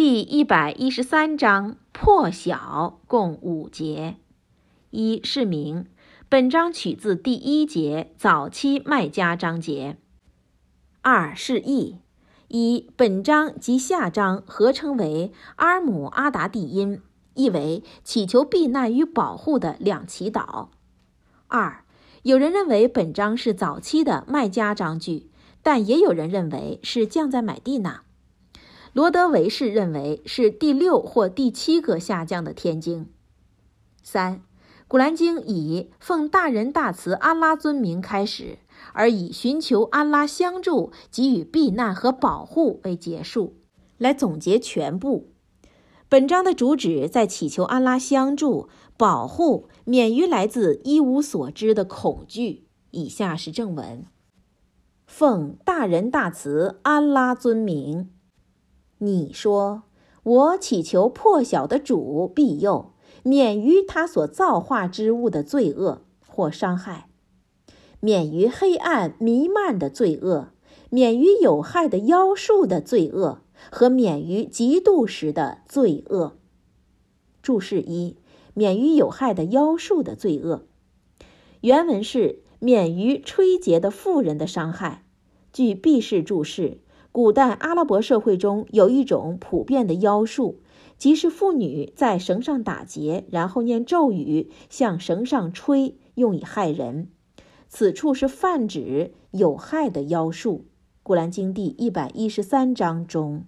第一百一十三章破晓共五节。一是名，本章取自第一节早期麦加章节。二是义，一本章及下章合称为阿尔姆阿达蒂音，意为祈求避难与保护的两祈祷。二，有人认为本章是早期的麦加章句，但也有人认为是降在买地那。罗德维士认为是第六或第七个下降的天经。三，古兰经以奉大仁大慈安拉尊名开始，而以寻求安拉相助、给予避难和保护为结束，来总结全部。本章的主旨在祈求安拉相助、保护，免于来自一无所知的恐惧。以下是正文：奉大仁大慈安拉尊名。你说：“我祈求破晓的主庇佑，免于他所造化之物的罪恶或伤害，免于黑暗弥漫的罪恶，免于有害的妖术的罪恶，和免于嫉妒时的罪恶。”注释一：免于有害的妖术的罪恶。原文是免于吹结的妇人的伤害。据毕士注释。古代阿拉伯社会中有一种普遍的妖术，即是妇女在绳上打结，然后念咒语向绳上吹，用以害人。此处是泛指有害的妖术。古兰经第一百一十三章中。